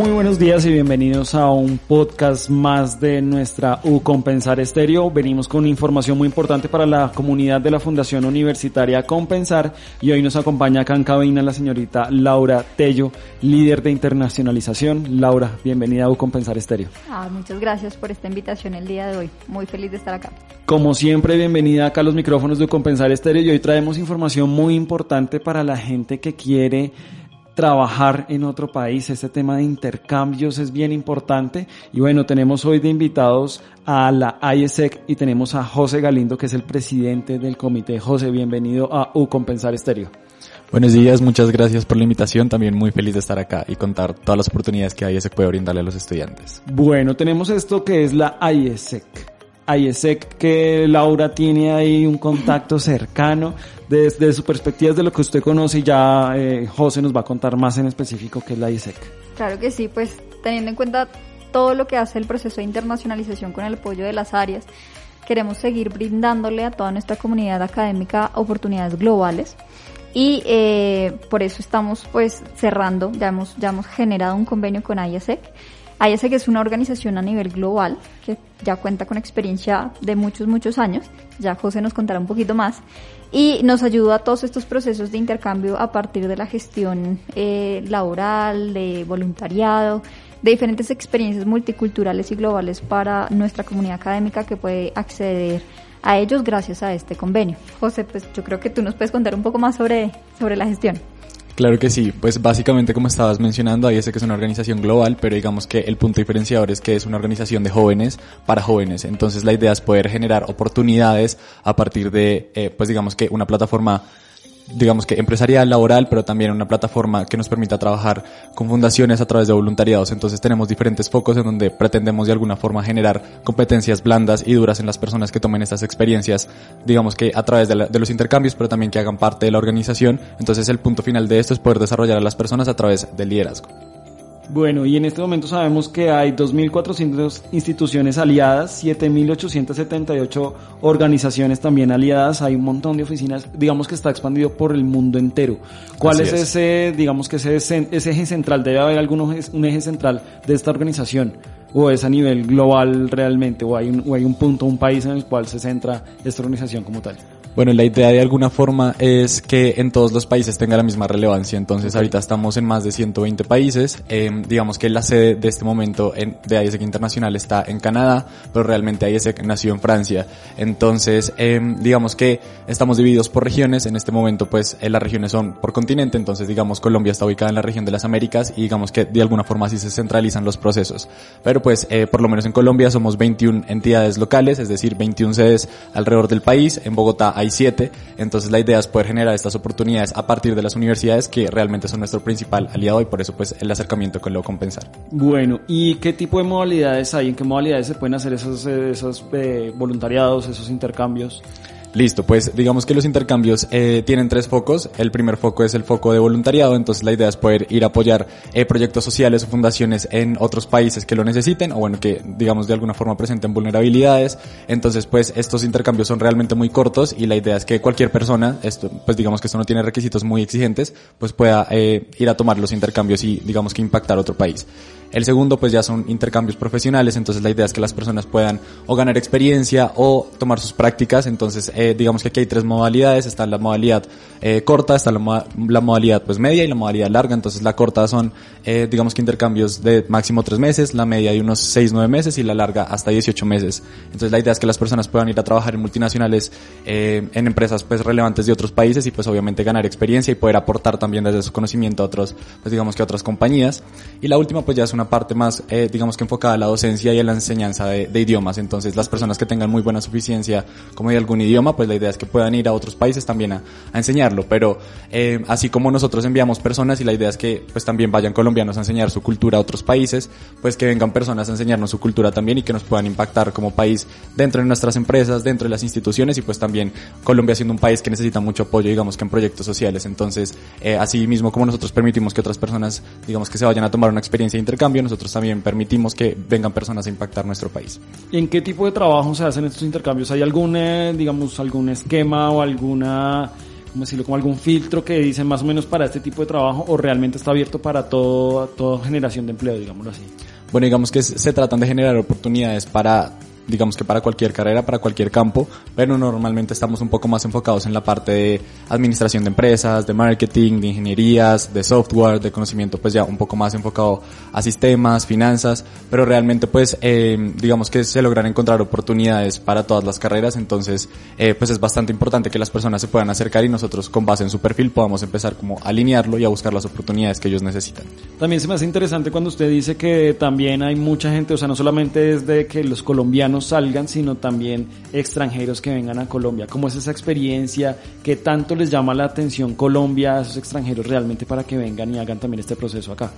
Muy buenos días y bienvenidos a un podcast más de nuestra U Compensar Estéreo. Venimos con información muy importante para la comunidad de la Fundación Universitaria Compensar y hoy nos acompaña acá en cabina la señorita Laura Tello, líder de internacionalización. Laura, bienvenida a U Compensar Estéreo. Ah, muchas gracias por esta invitación el día de hoy. Muy feliz de estar acá. Como siempre, bienvenida acá a los micrófonos de U Compensar Estéreo y hoy traemos información muy importante para la gente que quiere trabajar en otro país. Este tema de intercambios es bien importante. Y bueno, tenemos hoy de invitados a la IESEC y tenemos a José Galindo, que es el presidente del comité. José, bienvenido a U Compensar Estéreo. Buenos días, muchas gracias por la invitación. También muy feliz de estar acá y contar todas las oportunidades que IESEC puede brindarle a los estudiantes. Bueno, tenemos esto que es la IESEC. IESEC que Laura tiene ahí un contacto cercano desde su perspectiva, de lo que usted conoce, ya eh, José nos va a contar más en específico qué es la IESEC. Claro que sí, pues teniendo en cuenta todo lo que hace el proceso de internacionalización con el apoyo de las áreas, queremos seguir brindándole a toda nuestra comunidad académica oportunidades globales y eh, por eso estamos pues cerrando, ya hemos, ya hemos generado un convenio con IESEC. IESEC es una organización a nivel global que ya cuenta con experiencia de muchos, muchos años. Ya José nos contará un poquito más. Y nos ayuda a todos estos procesos de intercambio a partir de la gestión eh, laboral, de voluntariado, de diferentes experiencias multiculturales y globales para nuestra comunidad académica que puede acceder a ellos gracias a este convenio. José, pues yo creo que tú nos puedes contar un poco más sobre, sobre la gestión. Claro que sí, pues básicamente como estabas mencionando, ahí sé que es una organización global, pero digamos que el punto diferenciador es que es una organización de jóvenes para jóvenes. Entonces la idea es poder generar oportunidades a partir de, eh, pues digamos que una plataforma digamos que empresarial, laboral, pero también una plataforma que nos permita trabajar con fundaciones a través de voluntariados. Entonces tenemos diferentes focos en donde pretendemos de alguna forma generar competencias blandas y duras en las personas que tomen estas experiencias, digamos que a través de, la, de los intercambios, pero también que hagan parte de la organización. Entonces el punto final de esto es poder desarrollar a las personas a través del liderazgo. Bueno, y en este momento sabemos que hay 2.400 instituciones aliadas, 7.878 organizaciones también aliadas, hay un montón de oficinas, digamos que está expandido por el mundo entero. ¿Cuál es, es, ese, digamos que ese, ese eje central? ¿Debe haber algún un eje central de esta organización? ¿O es a nivel global realmente? ¿O hay un, o hay un punto, un país en el cual se centra esta organización como tal? Bueno, la idea de alguna forma es que en todos los países tenga la misma relevancia. Entonces, ahorita estamos en más de 120 países. Eh, digamos que la sede de este momento en, de ISEC Internacional está en Canadá, pero realmente ISEC nació en Francia. Entonces, eh, digamos que estamos divididos por regiones. En este momento, pues, eh, las regiones son por continente. Entonces, digamos, Colombia está ubicada en la región de las Américas y digamos que de alguna forma así se centralizan los procesos. Pero pues, por lo menos en Colombia somos 21 entidades locales, es decir, 21 sedes alrededor del país. En Bogotá hay siete, entonces la idea es poder generar estas oportunidades a partir de las universidades que realmente son nuestro principal aliado y por eso pues el acercamiento con lo compensar. Bueno, ¿y qué tipo de modalidades hay? ¿En qué modalidades se pueden hacer esos, esos eh, voluntariados, esos intercambios? Listo, pues digamos que los intercambios eh, tienen tres focos. El primer foco es el foco de voluntariado, entonces la idea es poder ir a apoyar eh, proyectos sociales o fundaciones en otros países que lo necesiten o bueno, que digamos de alguna forma presenten vulnerabilidades. Entonces pues estos intercambios son realmente muy cortos y la idea es que cualquier persona, esto, pues digamos que esto no tiene requisitos muy exigentes, pues pueda eh, ir a tomar los intercambios y digamos que impactar otro país. El segundo pues ya son intercambios profesionales, entonces la idea es que las personas puedan o ganar experiencia o tomar sus prácticas, entonces eh, digamos que aquí hay tres modalidades, está la modalidad eh, corta, está la, la, modalidad pues media y la modalidad larga, entonces la corta son, eh, digamos que intercambios de máximo tres meses, la media de unos seis, nueve meses y la larga hasta 18 meses. Entonces la idea es que las personas puedan ir a trabajar en multinacionales, eh, en empresas pues relevantes de otros países y pues obviamente ganar experiencia y poder aportar también desde su conocimiento a otros, pues digamos que a otras compañías. Y la última pues ya es una parte más, eh, digamos que enfocada a la docencia y a la enseñanza de, de idiomas. Entonces las personas que tengan muy buena suficiencia como de algún idioma, pues la idea es que puedan ir a otros países también a, a enseñarlo. Pero eh, así como nosotros enviamos personas y la idea es que pues también vayan colombianos a enseñar su cultura a otros países, pues que vengan personas a enseñarnos su cultura también y que nos puedan impactar como país dentro de nuestras empresas, dentro de las instituciones y pues también Colombia siendo un país que necesita mucho apoyo, digamos que en proyectos sociales. Entonces, eh, así mismo como nosotros permitimos que otras personas, digamos que se vayan a tomar una experiencia de intercambio, nosotros también permitimos que vengan personas a impactar nuestro país. ¿Y en qué tipo de trabajo se hacen estos intercambios? ¿Hay algún, eh, digamos, algún esquema o alguna, cómo decirlo, como algún filtro que dicen más o menos para este tipo de trabajo o realmente está abierto para todo, toda generación de empleo, digámoslo así? Bueno, digamos que se tratan de generar oportunidades para digamos que para cualquier carrera, para cualquier campo, pero normalmente estamos un poco más enfocados en la parte de administración de empresas, de marketing, de ingenierías, de software, de conocimiento, pues ya un poco más enfocado a sistemas, finanzas, pero realmente pues eh, digamos que se logran encontrar oportunidades para todas las carreras, entonces eh, pues es bastante importante que las personas se puedan acercar y nosotros con base en su perfil podamos empezar como a alinearlo y a buscar las oportunidades que ellos necesitan. También se me hace interesante cuando usted dice que también hay mucha gente, o sea, no solamente es de que los colombianos salgan, sino también extranjeros que vengan a Colombia. ¿Cómo es esa experiencia? ¿Qué tanto les llama la atención Colombia a esos extranjeros realmente para que vengan y hagan también este proceso acá?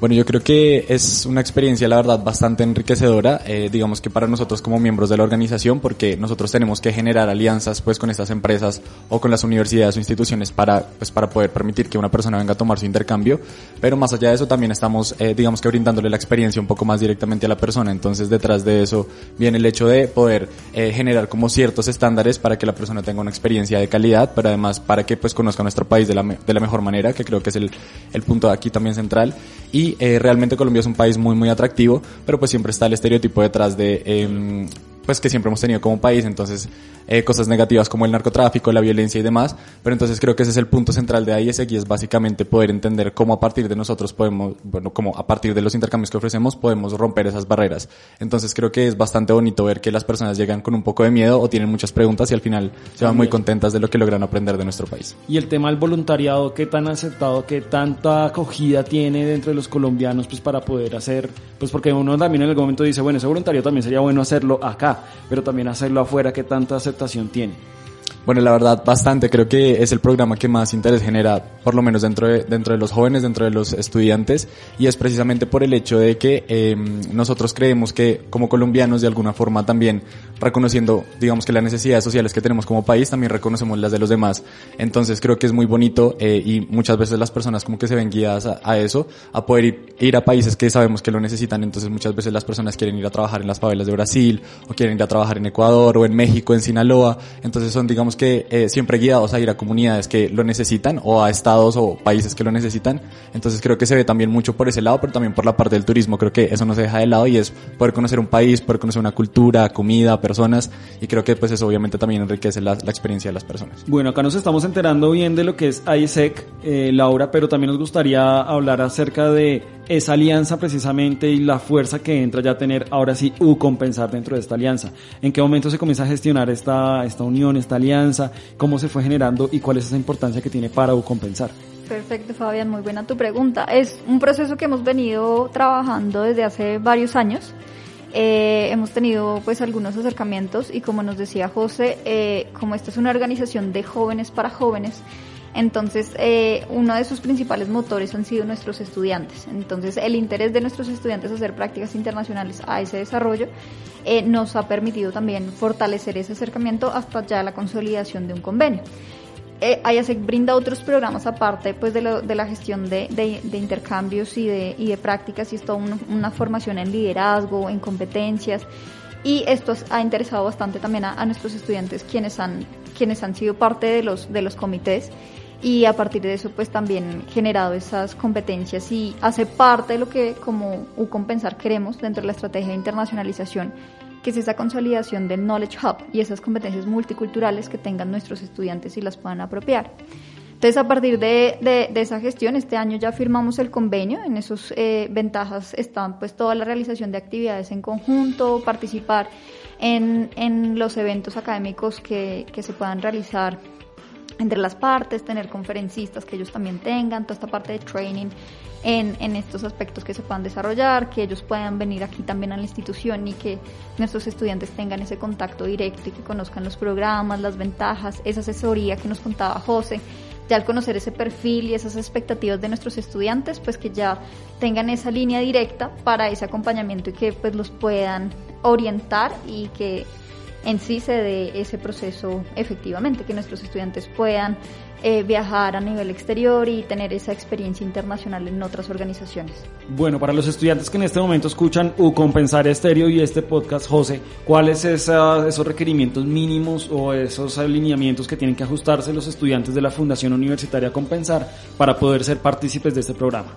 Bueno, yo creo que es una experiencia, la verdad, bastante enriquecedora, eh, digamos que para nosotros como miembros de la organización, porque nosotros tenemos que generar alianzas pues con estas empresas o con las universidades o instituciones para, pues, para poder permitir que una persona venga a tomar su intercambio, pero más allá de eso también estamos, eh, digamos que brindándole la experiencia un poco más directamente a la persona, entonces detrás de eso viene el hecho de poder eh, generar como ciertos estándares para que la persona tenga una experiencia de calidad, pero además para que pues conozca nuestro país de la, de la mejor manera, que creo que es el, el punto aquí también central, y eh, realmente Colombia es un país muy muy atractivo, pero pues siempre está el estereotipo detrás de eh, pues que siempre hemos tenido como país, entonces eh, cosas negativas como el narcotráfico, la violencia y demás, pero entonces creo que ese es el punto central de ISEC y es básicamente poder entender cómo a partir de nosotros podemos, bueno, como a partir de los intercambios que ofrecemos podemos romper esas barreras. Entonces creo que es bastante bonito ver que las personas llegan con un poco de miedo o tienen muchas preguntas y al final se van muy contentas de lo que logran aprender de nuestro país. Y el tema del voluntariado, ¿qué tan aceptado, qué tanta acogida tiene dentro de los colombianos pues para poder hacer, pues porque uno también en algún momento dice, bueno, ese voluntario también sería bueno hacerlo acá, pero también hacerlo afuera, ¿qué tanta aceptación tiene? Bueno, la verdad, bastante. Creo que es el programa que más interés genera, por lo menos dentro de, dentro de los jóvenes, dentro de los estudiantes, y es precisamente por el hecho de que eh, nosotros creemos que como colombianos, de alguna forma también, reconociendo, digamos que las necesidades sociales que tenemos como país, también reconocemos las de los demás. Entonces creo que es muy bonito eh, y muchas veces las personas como que se ven guiadas a, a eso, a poder ir, ir, a países que sabemos que lo necesitan. Entonces muchas veces las personas quieren ir a trabajar en las favelas de Brasil, o quieren ir a trabajar en Ecuador, o en México, en Sinaloa. Entonces son, digamos, que eh, siempre guiados a ir a comunidades que lo necesitan o a estados o países que lo necesitan. Entonces creo que se ve también mucho por ese lado, pero también por la parte del turismo. Creo que eso no se deja de lado y es poder conocer un país, poder conocer una cultura, comida, personas y creo que pues eso obviamente también enriquece la, la experiencia de las personas. Bueno, acá nos estamos enterando bien de lo que es ISEC, eh, Laura, pero también nos gustaría hablar acerca de esa alianza precisamente y la fuerza que entra ya a tener ahora sí U compensar dentro de esta alianza. ¿En qué momento se comienza a gestionar esta, esta unión, esta alianza? ¿Cómo se fue generando y cuál es esa importancia que tiene para U compensar? Perfecto, Fabián, muy buena tu pregunta. Es un proceso que hemos venido trabajando desde hace varios años. Eh, hemos tenido pues algunos acercamientos y como nos decía José, eh, como esta es una organización de jóvenes para jóvenes, entonces, eh, uno de sus principales motores han sido nuestros estudiantes. Entonces, el interés de nuestros estudiantes hacer prácticas internacionales a ese desarrollo eh, nos ha permitido también fortalecer ese acercamiento hasta ya la consolidación de un convenio. Eh, IASEC brinda otros programas aparte pues de, lo, de la gestión de, de, de, intercambios y de, y de prácticas y es toda una, una formación en liderazgo, en competencias y esto ha interesado bastante también a, a, nuestros estudiantes quienes han, quienes han sido parte de los, de los comités y a partir de eso pues también generado esas competencias y hace parte de lo que como UCompensar queremos dentro de la estrategia de internacionalización que es esa consolidación del Knowledge Hub y esas competencias multiculturales que tengan nuestros estudiantes y las puedan apropiar. Entonces, a partir de, esa gestión, este año ya firmamos el convenio. En esas eh, ventajas están pues toda la realización de actividades en conjunto, participar en, en los eventos académicos que, que se puedan realizar entre las partes, tener conferencistas que ellos también tengan, toda esta parte de training en, en, estos aspectos que se puedan desarrollar, que ellos puedan venir aquí también a la institución y que nuestros estudiantes tengan ese contacto directo y que conozcan los programas, las ventajas, esa asesoría que nos contaba José. Ya al conocer ese perfil y esas expectativas de nuestros estudiantes, pues que ya tengan esa línea directa para ese acompañamiento y que pues los puedan orientar y que en sí se dé ese proceso efectivamente, que nuestros estudiantes puedan eh, viajar a nivel exterior y tener esa experiencia internacional en otras organizaciones. Bueno, para los estudiantes que en este momento escuchan U Compensar Estéreo y este podcast, José, ¿cuáles son esos requerimientos mínimos o esos alineamientos que tienen que ajustarse los estudiantes de la Fundación Universitaria Compensar para poder ser partícipes de este programa?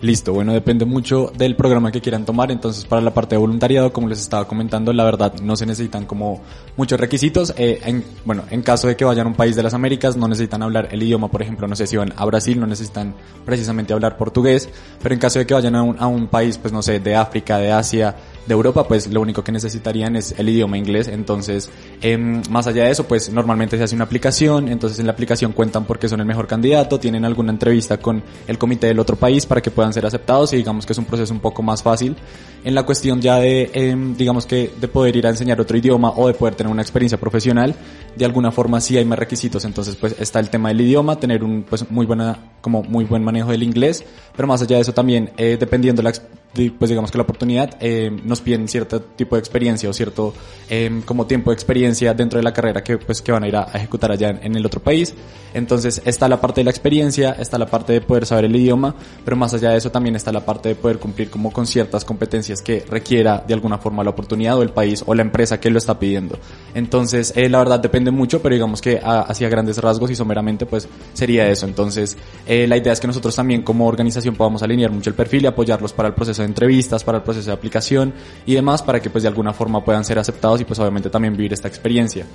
Listo, bueno, depende mucho del programa que quieran tomar, entonces para la parte de voluntariado, como les estaba comentando, la verdad no se necesitan como muchos requisitos, eh, en, bueno, en caso de que vayan a un país de las Américas, no necesitan hablar el idioma, por ejemplo, no sé si van a Brasil, no necesitan precisamente hablar portugués, pero en caso de que vayan a un, a un país, pues no sé, de África, de Asia, de Europa, pues lo único que necesitarían es el idioma inglés. Entonces, em, más allá de eso, pues normalmente se hace una aplicación, entonces en la aplicación cuentan porque son el mejor candidato, tienen alguna entrevista con el comité del otro país para que puedan ser aceptados y digamos que es un proceso un poco más fácil. En la cuestión ya de, em, digamos que de poder ir a enseñar otro idioma o de poder tener una experiencia profesional, de alguna forma sí hay más requisitos. Entonces, pues está el tema del idioma, tener un pues muy buena, como muy buen manejo del inglés, pero más allá de eso también, eh, dependiendo la pues digamos que la oportunidad eh, nos piden cierto tipo de experiencia o cierto eh, como tiempo de experiencia dentro de la carrera que pues que van a ir a, ejecutar allá en, el otro país. Entonces está la parte de la experiencia está la parte de poder saber el idioma pero más allá de eso también está la parte de poder cumplir como con ciertas competencias que requiera de alguna forma la oportunidad o el país o la empresa que lo está pidiendo. Entonces eh, la verdad depende mucho pero digamos que hacia grandes rasgos y someramente pues sería eso. Entonces la idea es que nosotros también como organización podamos alinear mucho el perfil y apoyarlos para el proceso de entrevistas, para el proceso de aplicación y demás, para que pues de alguna forma puedan ser aceptados y pues obviamente también vivir esta experiencia.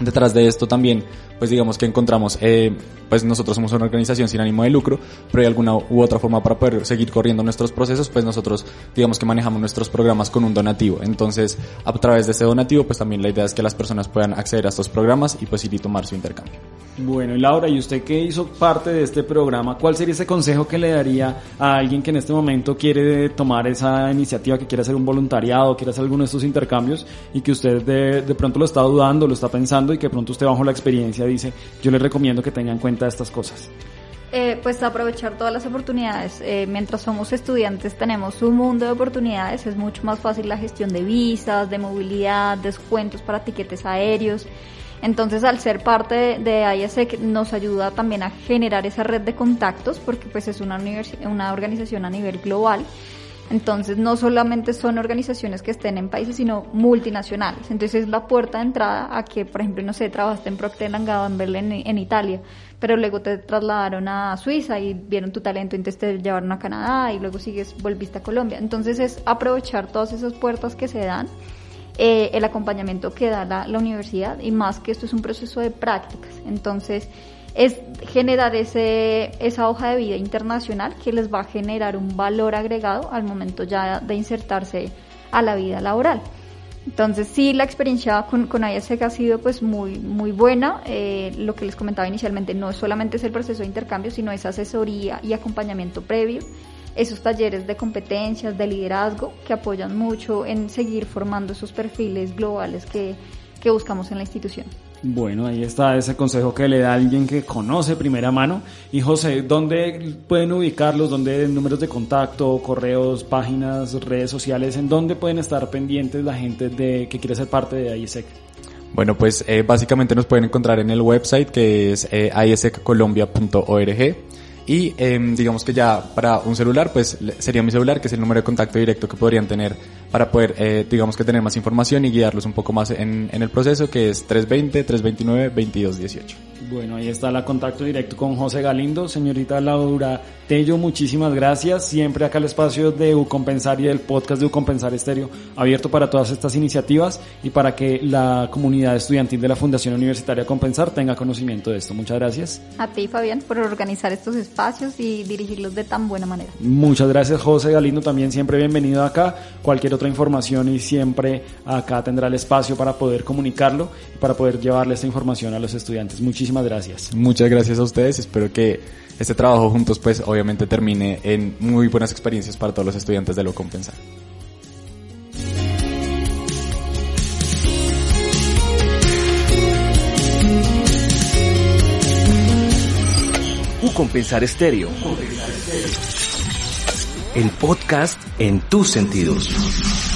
Detrás de esto también, pues digamos que encontramos, eh, pues nosotros somos una organización sin ánimo de lucro, pero hay alguna u otra forma para poder seguir corriendo nuestros procesos, pues nosotros digamos que manejamos nuestros programas con un donativo. Entonces, a través de ese donativo, pues también la idea es que las personas puedan acceder a estos programas y pues ir y tomar su intercambio. Bueno, y Laura, ¿y usted que hizo parte de este programa, cuál sería ese consejo que le daría a alguien que en este momento quiere tomar esa iniciativa, que quiere hacer un voluntariado, quiere hacer alguno de estos intercambios y que usted de, de pronto lo está dudando, lo está pensando y que pronto usted bajo la experiencia dice, yo le recomiendo que tenga en cuenta estas cosas? Eh, pues aprovechar todas las oportunidades. Eh, mientras somos estudiantes tenemos un mundo de oportunidades, es mucho más fácil la gestión de visas, de movilidad, descuentos para tiquetes aéreos. Entonces, al ser parte de, ISEC nos ayuda también a generar esa red de contactos porque pues es una, una organización a nivel global entonces, no solamente son organizaciones que estén en países, sino multinacionales. Entonces, es la puerta de entrada a que, por ejemplo, no sé, trabajaste en Procter Gamble en, en Italia, pero luego te trasladaron a Suiza y vieron tu talento, entonces te llevaron a Canadá y luego sigues, volviste a Colombia. Entonces, es aprovechar todas esas puertas que se dan. Eh, el acompañamiento que da la, la universidad y más que esto es un proceso de prácticas. Entonces, es generar ese, esa hoja de vida internacional que les va a generar un valor agregado al momento ya de insertarse a la vida laboral. Entonces sí, la experiencia con, con ISEC ha sido pues muy, muy buena. Eh, lo que les comentaba inicialmente, no solamente es el proceso de intercambio, sino esa asesoría y acompañamiento previo, esos talleres de competencias, de liderazgo, que apoyan mucho en seguir formando esos perfiles globales que, que buscamos en la institución. Bueno, ahí está ese consejo que le da alguien que conoce primera mano. Y José, ¿dónde pueden ubicarlos? ¿Dónde números de contacto, correos, páginas, redes sociales? ¿En dónde pueden estar pendientes la gente de que quiere ser parte de ISEC? Bueno, pues eh, básicamente nos pueden encontrar en el website que es eh, y em, digamos que ya para un celular, pues sería mi celular, que es el número de contacto directo que podrían tener para poder, eh, digamos que tener más información y guiarlos un poco más en, en el proceso, que es 320-329-2218. Bueno, ahí está la contacto directo con José Galindo. Señorita Laura Tello, muchísimas gracias. Siempre acá el espacio de Ucompensar y del podcast de Ucompensar Estéreo abierto para todas estas iniciativas y para que la comunidad estudiantil de la Fundación Universitaria Compensar tenga conocimiento de esto. Muchas gracias. A ti, Fabián, por organizar estos espacios y dirigirlos de tan buena manera. Muchas gracias, José Galindo. También siempre bienvenido acá. Cualquier otra información y siempre acá tendrá el espacio para poder comunicarlo y para poder llevarle esta información a los estudiantes. Muchísimas gracias. Muchas gracias a ustedes. Espero que este trabajo juntos pues obviamente termine en muy buenas experiencias para todos los estudiantes de lo compensar. U Compensar Estéreo. El podcast en tus sentidos.